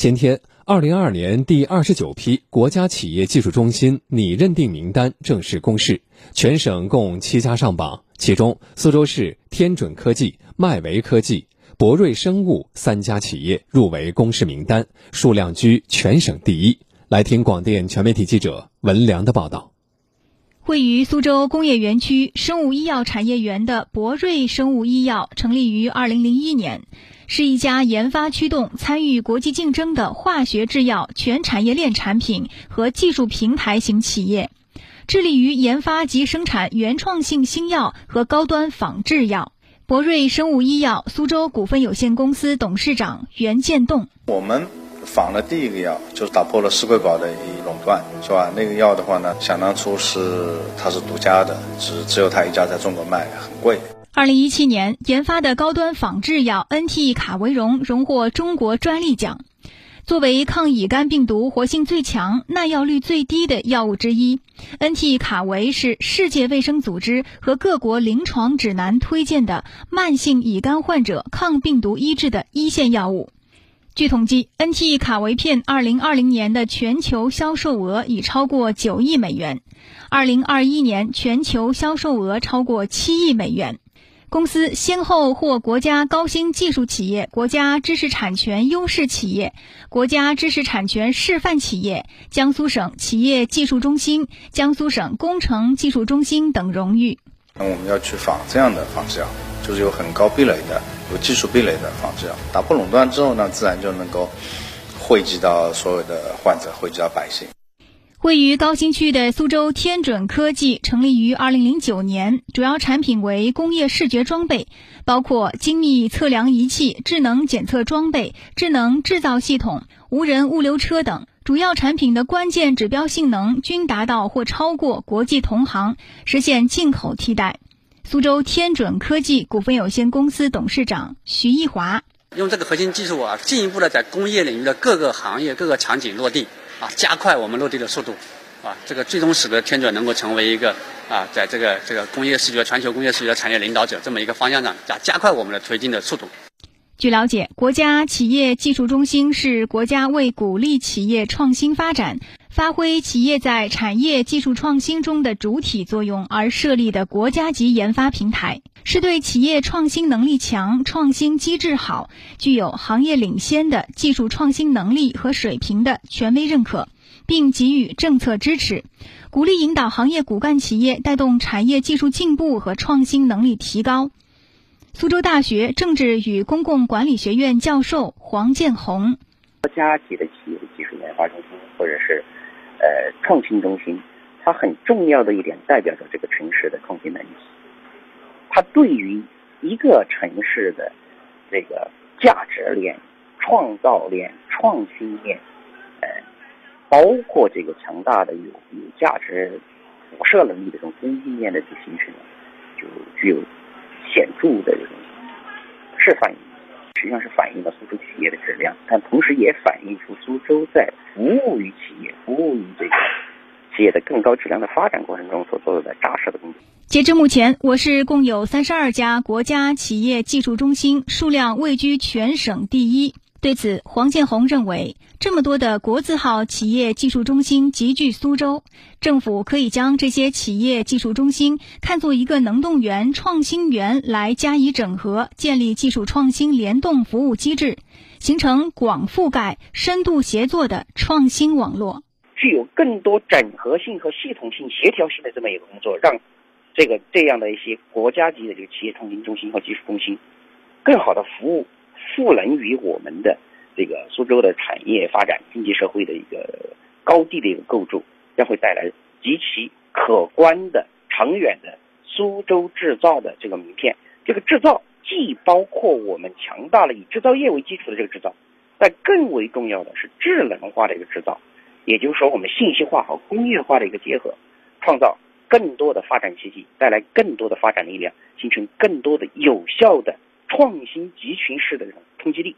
今天，二零二二年第二十九批国家企业技术中心拟认定名单正式公示，全省共七家上榜，其中苏州市天准科技、迈维科技、博瑞生物三家企业入围公示名单，数量居全省第一。来听广电全媒体记者文良的报道。位于苏州工业园区生物医药产业园的博瑞生物医药成立于二零零一年。是一家研发驱动、参与国际竞争的化学制药全产业链产品和技术平台型企业，致力于研发及生产原创性新药和高端仿制药。博瑞生物医药苏州股份有限公司董事长袁建栋：我们仿的第一个药就是打破了世贵宝的垄断，是吧？那个药的话呢，想当初是它是独家的，只只有它一家在中国卖，很贵。二零一七年研发的高端仿制药 NT 卡维荣荣获中国专利奖。作为抗乙肝病毒活性最强、耐药率最低的药物之一，NT 卡维是世界卫生组织和各国临床指南推荐的慢性乙肝患者抗病毒医治的一线药物。据统计，NT 卡维片二零二零年的全球销售额已超过九亿美元，二零二一年全球销售额超过七亿美元。公司先后获国家高新技术企业、国家知识产权优势企业、国家知识产权示范企业、江苏省企业技术中心、江苏省工程技术中心等荣誉。那我们要去仿这样的仿制药，就是有很高壁垒的、有技术壁垒的仿制药，打破垄断之后呢，自然就能够惠及到所有的患者，惠及到百姓。位于高新区的苏州天准科技成立于二零零九年，主要产品为工业视觉装备，包括精密测量仪器、智能检测装备、智能制造系统、无人物流车等。主要产品的关键指标性能均达到或超过国际同行，实现进口替代。苏州天准科技股份有限公司董事长徐毅华：用这个核心技术啊，进一步的在工业领域的各个行业、各个场景落地。啊，加快我们落地的速度，啊，这个最终使得天准能够成为一个啊，在这个这个工业视觉全球工业视觉产业领导者这么一个方向上，加加快我们的推进的速度。据了解，国家企业技术中心是国家为鼓励企业创新发展、发挥企业在产业技术创新中的主体作用而设立的国家级研发平台。是对企业创新能力强、创新机制好、具有行业领先的技术创新能力和水平的权威认可，并给予政策支持，鼓励引导行业骨干企业带动产业技术进步和创新能力提高。苏州大学政治与公共管理学院教授黄建红：国家级的企业技术研发中心或者是呃创新中心，它很重要的一点代表着这个城市的创新能力。它对于一个城市的这个价值链、创造链、创新链，呃，包括这个强大的有有价值辐射能力的这种供应链的这形成，就具有显著的这种是反映，实际上是反映了苏州企业的质量，但同时也反映出苏州在服务于、企业的更高质量的发展过程中所做的扎实的工作。截至目前，我市共有三十二家国家企业技术中心，数量位居全省第一。对此，黄建红认为，这么多的国字号企业技术中心集聚苏州，政府可以将这些企业技术中心看作一个能动员、创新源来加以整合，建立技术创新联动服务机制，形成广覆盖、深度协作的创新网络，更多整合性和系统性、协调性的这么一个工作，让。这个这样的一些国家级的这个企业创新中心和技术中心，更好的服务赋能于我们的这个苏州的产业发展、经济社会的一个高地的一个构筑，将会带来极其可观的、长远的苏州制造的这个名片。这个制造既包括我们强大了以制造业为基础的这个制造，但更为重要的是智能化的一个制造，也就是说我们信息化和工业化的一个结合，创造。更多的发展契机，带来更多的发展力量，形成更多的有效的创新集群式的这种冲击力。